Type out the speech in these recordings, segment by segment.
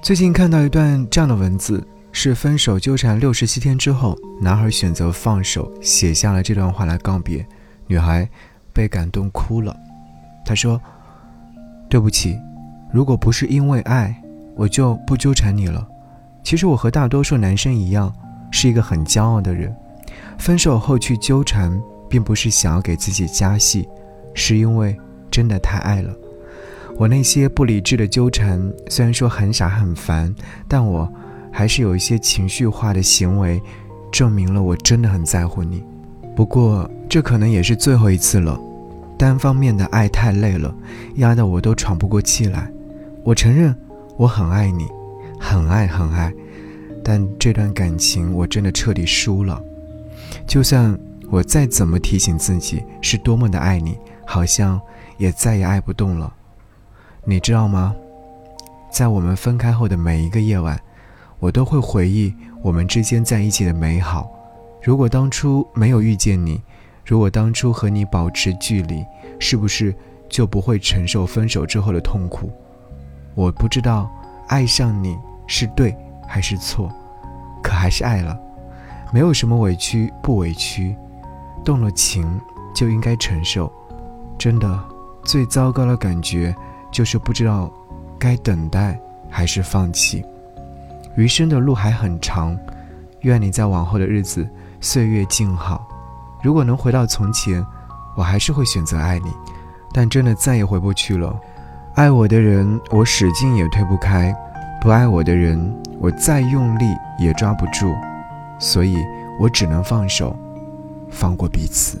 最近看到一段这样的文字，是分手纠缠六十七天之后，男孩选择放手，写下了这段话来告别。女孩被感动哭了，她说：“对不起，如果不是因为爱，我就不纠缠你了。其实我和大多数男生一样，是一个很骄傲的人。分手后去纠缠，并不是想要给自己加戏，是因为真的太爱了。”我那些不理智的纠缠，虽然说很傻很烦，但我还是有一些情绪化的行为，证明了我真的很在乎你。不过这可能也是最后一次了，单方面的爱太累了，压得我都喘不过气来。我承认我很爱你，很爱很爱，但这段感情我真的彻底输了。就算我再怎么提醒自己是多么的爱你，好像也再也爱不动了。你知道吗？在我们分开后的每一个夜晚，我都会回忆我们之间在一起的美好。如果当初没有遇见你，如果当初和你保持距离，是不是就不会承受分手之后的痛苦？我不知道爱上你是对还是错，可还是爱了。没有什么委屈不委屈，动了情就应该承受。真的，最糟糕的感觉。就是不知道该等待还是放弃，余生的路还很长，愿你在往后的日子岁月静好。如果能回到从前，我还是会选择爱你，但真的再也回不去了。爱我的人，我使劲也推不开；不爱我的人，我再用力也抓不住，所以我只能放手，放过彼此。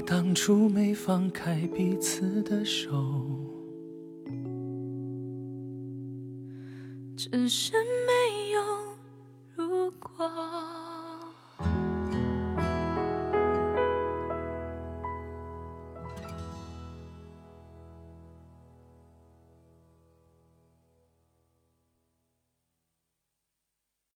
当初没放开彼此的手。只是没。